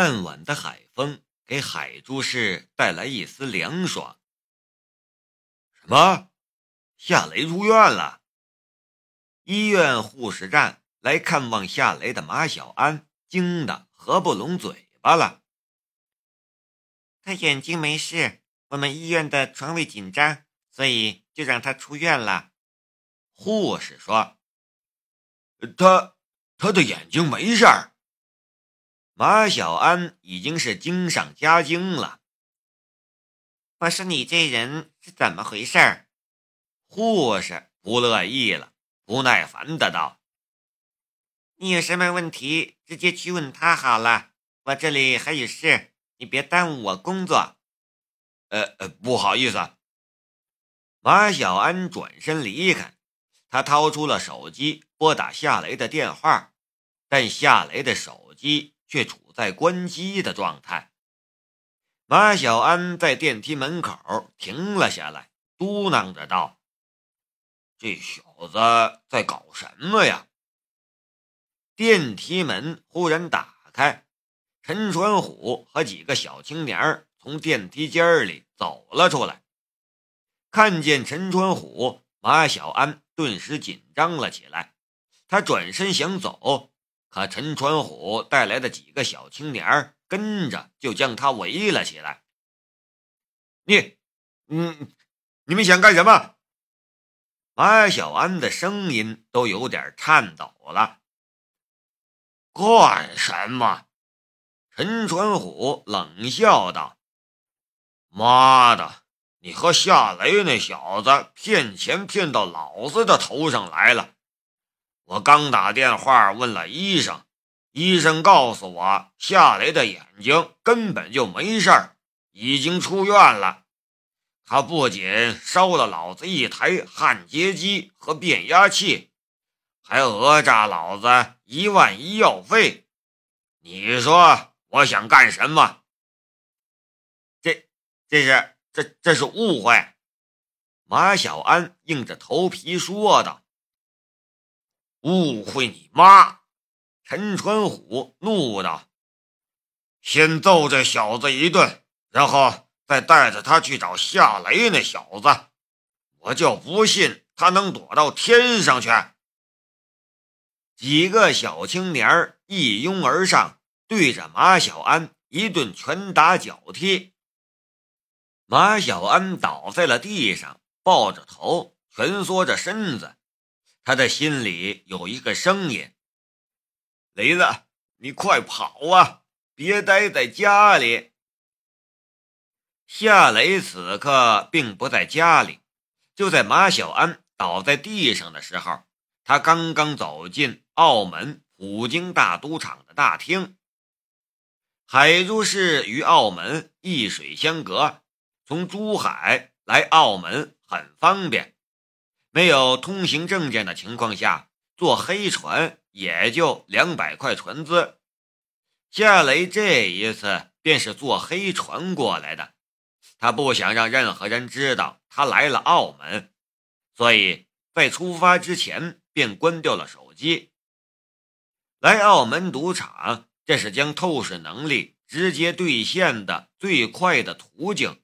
傍晚的海风给海珠市带来一丝凉爽。什么？夏雷出院了？医院护士站来看望夏雷的马小安惊得合不拢嘴巴了。他眼睛没事，我们医院的床位紧张，所以就让他出院了。护士说：“他他的眼睛没事儿。”马小安已经是惊上加惊了。我说：“你这人是怎么回事？”护士不乐意了，不耐烦的道：“你有什么问题，直接去问他好了。我这里还有事，你别耽误我工作。”呃呃，不好意思。马小安转身离开，他掏出了手机拨打夏雷的电话，但夏雷的手机。却处在关机的状态。马小安在电梯门口停了下来，嘟囔着道：“这小子在搞什么呀？”电梯门忽然打开，陈传虎和几个小青年从电梯间里走了出来。看见陈传虎，马小安顿时紧张了起来，他转身想走。可陈传虎带来的几个小青年跟着就将他围了起来。你，嗯，你们想干什么？马小安的声音都有点颤抖了。干什么？陈传虎冷笑道：“妈的，你和夏雷那小子骗钱骗到老子的头上来了。”我刚打电话问了医生，医生告诉我夏雷的眼睛根本就没事儿，已经出院了。他不仅烧了老子一台焊接机和变压器，还讹诈老子一万医药费。你说我想干什么？这这是这这是误会。马小安硬着头皮说道。误会你妈！陈春虎怒道：“先揍这小子一顿，然后再带着他去找夏雷那小子，我就不信他能躲到天上去。”几个小青年一拥而上，对着马小安一顿拳打脚踢。马小安倒在了地上，抱着头，蜷缩着身子。他的心里有一个声音：“雷子，你快跑啊，别待在家里。”夏雷此刻并不在家里，就在马小安倒在地上的时候，他刚刚走进澳门普京大赌场的大厅。海珠市与澳门一水相隔，从珠海来澳门很方便。没有通行证件的情况下，坐黑船也就两百块船资。夏雷这一次便是坐黑船过来的，他不想让任何人知道他来了澳门，所以在出发之前便关掉了手机。来澳门赌场，这是将透视能力直接兑现的最快的途径。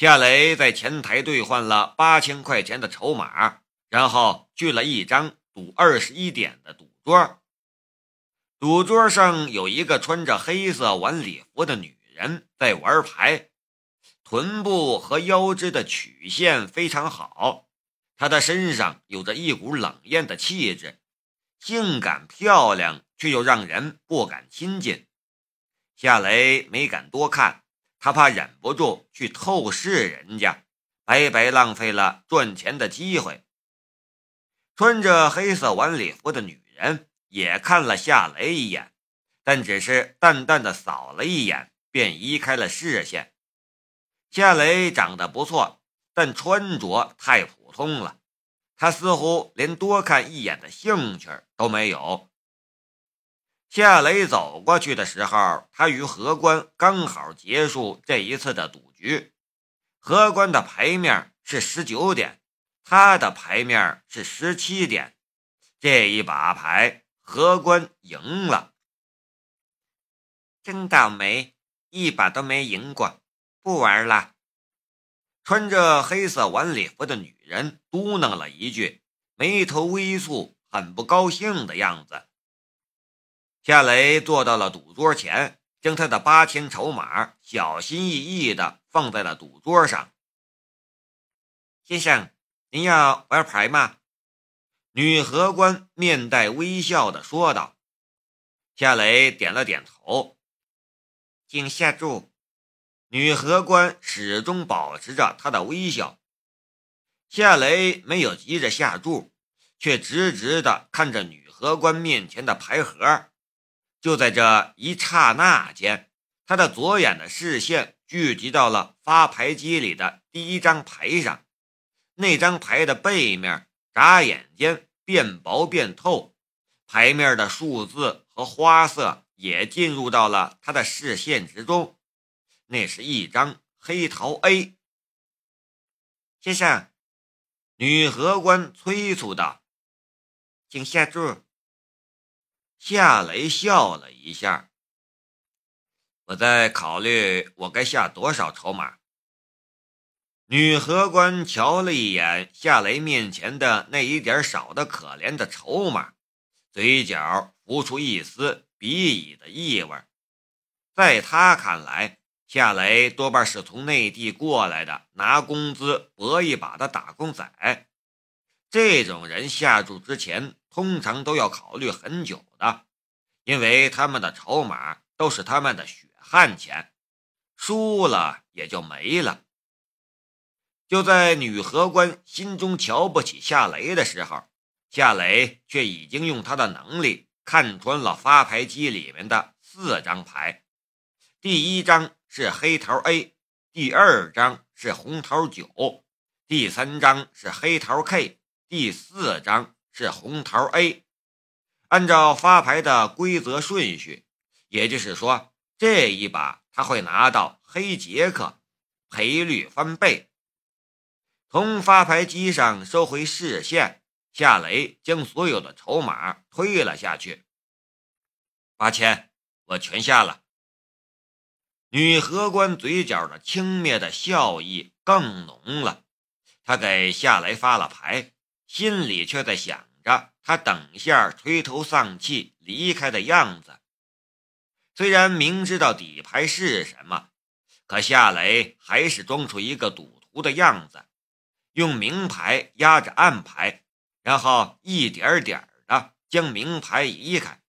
夏雷在前台兑换了八千块钱的筹码，然后去了一张赌二十一点的赌桌。赌桌上有一个穿着黑色晚礼服的女人在玩牌，臀部和腰肢的曲线非常好，她的身上有着一股冷艳的气质，性感漂亮，却又让人不敢亲近。夏雷没敢多看。他怕忍不住去透视人家，白白浪费了赚钱的机会。穿着黑色晚礼服的女人也看了夏雷一眼，但只是淡淡的扫了一眼，便移开了视线。夏雷长得不错，但穿着太普通了，他似乎连多看一眼的兴趣都没有。夏雷走过去的时候，他与荷官刚好结束这一次的赌局。荷官的牌面是十九点，他的牌面是十七点。这一把牌，荷官赢了。真倒霉，一把都没赢过，不玩了。穿着黑色晚礼服的女人嘟囔了一句，眉头微蹙，很不高兴的样子。夏雷坐到了赌桌前，将他的八千筹码小心翼翼地放在了赌桌上。先生，您要玩牌吗？女荷官面带微笑地说道。夏雷点了点头，请下注。女荷官始终保持着她的微笑。夏雷没有急着下注，却直直地看着女荷官面前的牌盒。就在这一刹那间，他的左眼的视线聚集到了发牌机里的第一张牌上。那张牌的背面眨眼间变薄变透，牌面的数字和花色也进入到了他的视线之中。那是一张黑桃 A。先生，女荷官催促道：“请下注。”夏雷笑了一下，我在考虑我该下多少筹码。女荷官瞧了一眼夏雷面前的那一点少的可怜的筹码，嘴角浮出一丝鄙夷的意味。在他看来，夏雷多半是从内地过来的，拿工资搏一把的打工仔。这种人下注之前。通常都要考虑很久，因为他们的筹码都是他们的血汗钱，输了也就没了。就在女荷官心中瞧不起夏雷的时候，夏雷却已经用他的能力看穿了发牌机里面的四张牌：第一张是黑桃 A，第二张是红桃九，第三张是黑桃 K，第四张。是红桃 A，按照发牌的规则顺序，也就是说，这一把他会拿到黑杰克，赔率翻倍。从发牌机上收回视线，夏雷将所有的筹码推了下去。八千，我全下了。女荷官嘴角的轻蔑的笑意更浓了，她给夏雷发了牌。心里却在想着他等一下垂头丧气离开的样子。虽然明知道底牌是什么，可夏雷还是装出一个赌徒的样子，用明牌压着暗牌，然后一点点的将明牌移开，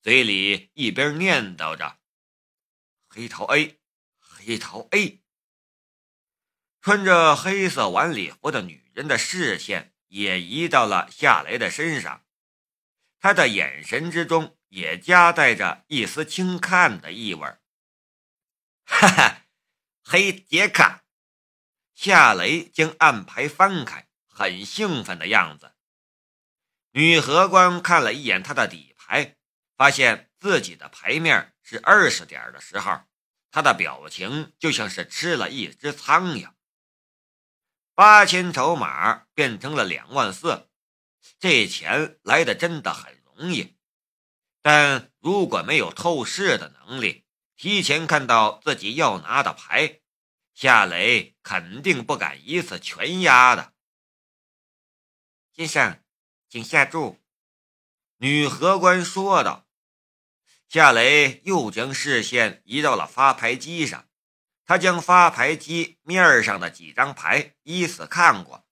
嘴里一边念叨着：“黑桃 A，黑桃 A。”穿着黑色晚礼服的女人的视线。也移到了夏雷的身上，他的眼神之中也夹带着一丝轻看的意味。哈哈，黑杰克！夏雷将暗牌翻开，很兴奋的样子。女荷官看了一眼他的底牌，发现自己的牌面是二十点的时候，他的表情就像是吃了一只苍蝇。八千筹码变成了两万四，这钱来的真的很容易。但如果没有透视的能力，提前看到自己要拿的牌，夏雷肯定不敢一次全压的。先生，请下注。”女荷官说道。夏雷又将视线移到了发牌机上。他将发牌机面上的几张牌依次看过，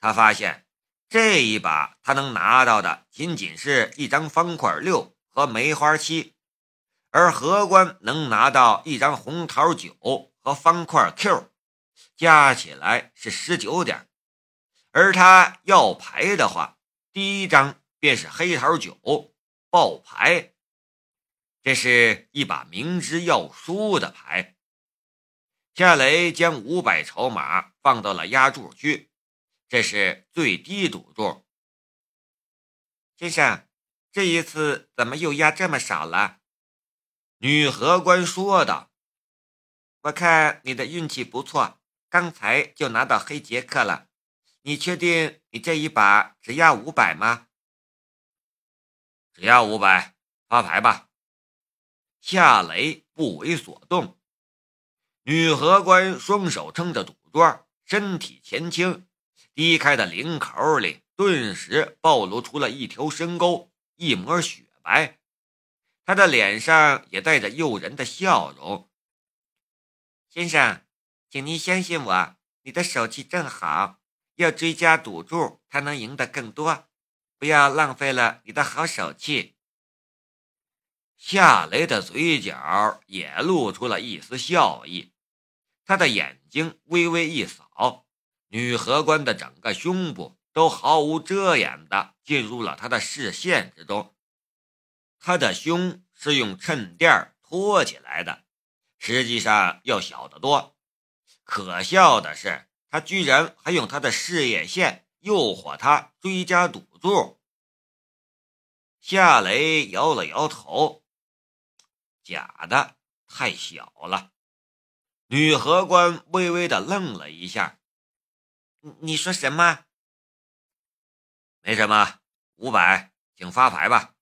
他发现这一把他能拿到的仅仅是一张方块六和梅花七，而荷官能拿到一张红桃九和方块 Q，加起来是十九点。而他要牌的话，第一张便是黑桃九爆牌，这是一把明知要输的牌。夏雷将五百筹码放到了压注区，这是最低赌注。先生，这一次怎么又压这么少了？女荷官说道：“我看你的运气不错，刚才就拿到黑杰克了。你确定你这一把只压五百吗？”只压五百，发牌吧。夏雷不为所动。女荷官双手撑着赌桌，身体前倾，低开的领口里顿时暴露出了一条深沟，一抹雪白。她的脸上也带着诱人的笑容。先生，请您相信我，你的手气正好，要追加赌注才能赢得更多，不要浪费了你的好手气。夏雷的嘴角也露出了一丝笑意，他的眼睛微微一扫，女荷官的整个胸部都毫无遮掩的进入了他的视线之中。他的胸是用衬垫托起来的，实际上要小得多。可笑的是，他居然还用他的事业线诱惑他追加赌注。夏雷摇了摇头。假的太小了，女荷官微微的愣了一下。你说什么？没什么，五百，请发牌吧。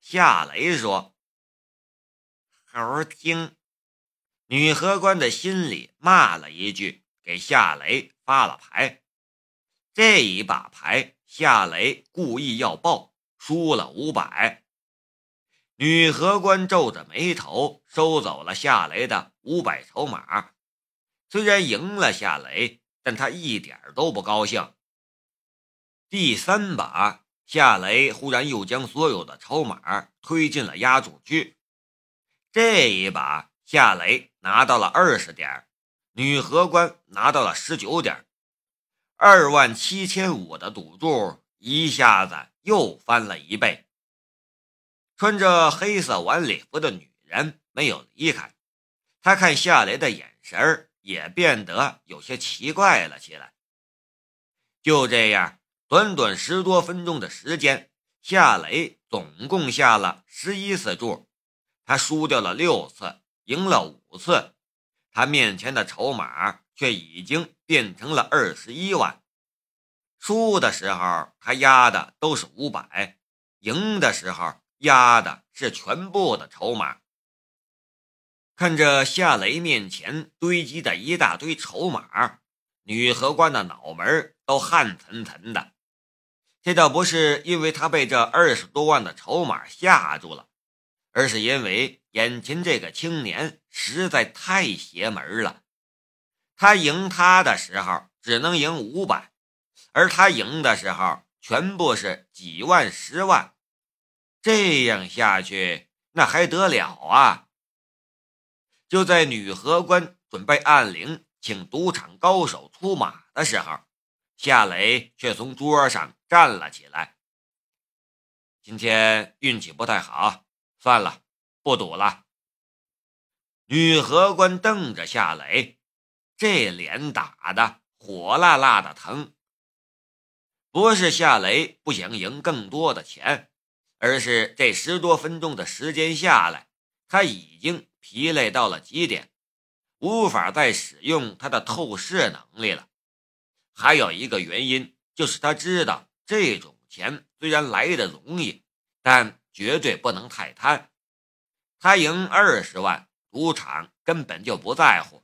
夏雷说。猴精！女荷官的心里骂了一句，给夏雷发了牌。这一把牌，夏雷故意要爆，输了五百。女荷官皱着眉头，收走了夏雷的五百筹码。虽然赢了夏雷，但他一点都不高兴。第三把，夏雷忽然又将所有的筹码推进了压注区。这一把，夏雷拿到了二十点，女荷官拿到了十九点，二万七千五的赌注一下子又翻了一倍。穿着黑色晚礼服的女人没有离开，她看夏雷的眼神也变得有些奇怪了起来。就这样，短短十多分钟的时间，夏雷总共下了十一次注，他输掉了六次，赢了五次。他面前的筹码却已经变成了二十一万。输的时候他压的都是五百，赢的时候。压的是全部的筹码。看着夏雷面前堆积的一大堆筹码，女荷官的脑门都汗涔涔的。这倒不是因为他被这二十多万的筹码吓住了，而是因为眼前这个青年实在太邪门了。他赢他的时候只能赢五百，而他赢的时候全部是几万、十万。这样下去，那还得了啊！就在女荷官准备按铃请赌场高手出马的时候，夏雷却从桌上站了起来。今天运气不太好，算了，不赌了。女荷官瞪着夏雷，这脸打的火辣辣的疼。不是夏雷不想赢更多的钱。而是这十多分钟的时间下来，他已经疲累到了极点，无法再使用他的透视能力了。还有一个原因就是他知道这种钱虽然来的容易，但绝对不能太贪。他赢二十万，赌场根本就不在乎；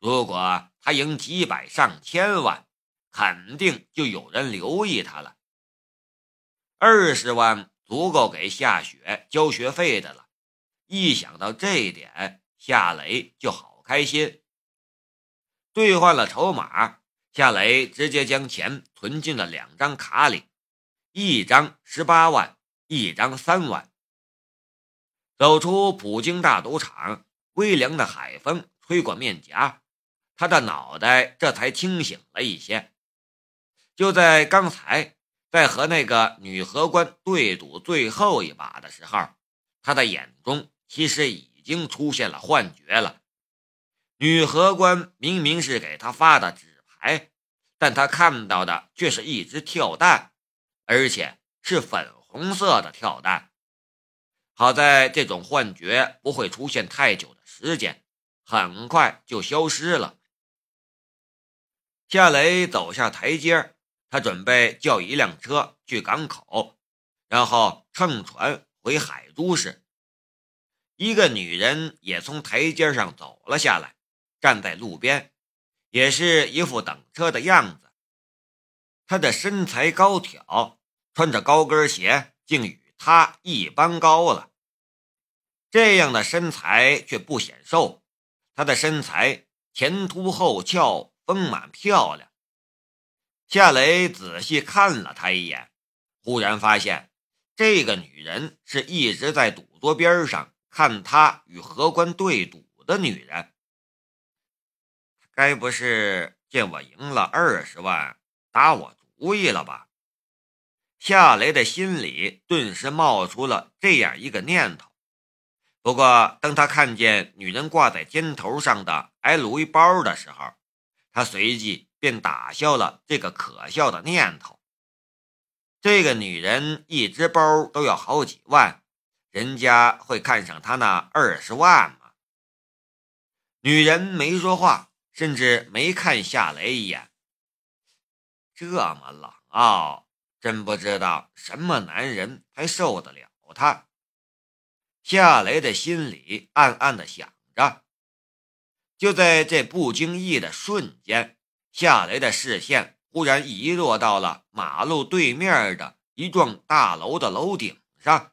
如果他赢几百上千万，肯定就有人留意他了。二十万。足够给夏雪交学费的了，一想到这一点，夏雷就好开心。兑换了筹码，夏雷直接将钱存进了两张卡里，一张十八万，一张三万。走出普京大赌场，微凉的海风吹过面颊，他的脑袋这才清醒了一些。就在刚才。在和那个女荷官对赌最后一把的时候，他的眼中其实已经出现了幻觉了。女荷官明明是给他发的纸牌，但他看到的却是一只跳蛋，而且是粉红色的跳蛋。好在这种幻觉不会出现太久的时间，很快就消失了。夏雷走下台阶他准备叫一辆车去港口，然后乘船回海珠市。一个女人也从台阶上走了下来，站在路边，也是一副等车的样子。她的身材高挑，穿着高跟鞋，竟与她一般高了。这样的身材却不显瘦，她的身材前凸后翘，丰满漂亮。夏雷仔细看了她一眼，忽然发现这个女人是一直在赌桌边上看他与荷官对赌的女人。该不是见我赢了二十万，打我主意了吧？夏雷的心里顿时冒出了这样一个念头。不过，当他看见女人挂在肩头上的 LV 包的时候，他随即便打消了这个可笑的念头。这个女人一只包都要好几万，人家会看上她那二十万吗？女人没说话，甚至没看夏雷一眼。这么冷傲，真不知道什么男人才受得了她。夏雷的心里暗暗的想着。就在这不经意的瞬间，夏雷的视线忽然移落到了马路对面的一幢大楼的楼顶上，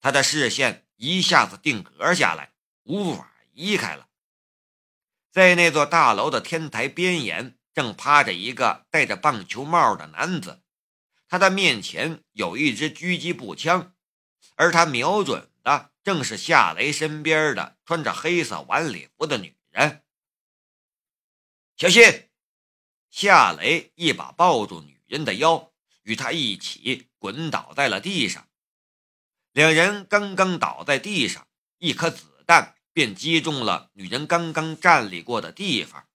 他的视线一下子定格下来，无法移开了。在那座大楼的天台边沿，正趴着一个戴着棒球帽的男子，他的面前有一支狙击步枪，而他瞄准。的正是夏雷身边的穿着黑色晚礼服的女人。小心！夏雷一把抱住女人的腰，与她一起滚倒在了地上。两人刚刚倒在地上，一颗子弹便击中了女人刚刚站立过的地方，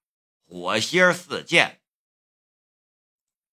火星四溅，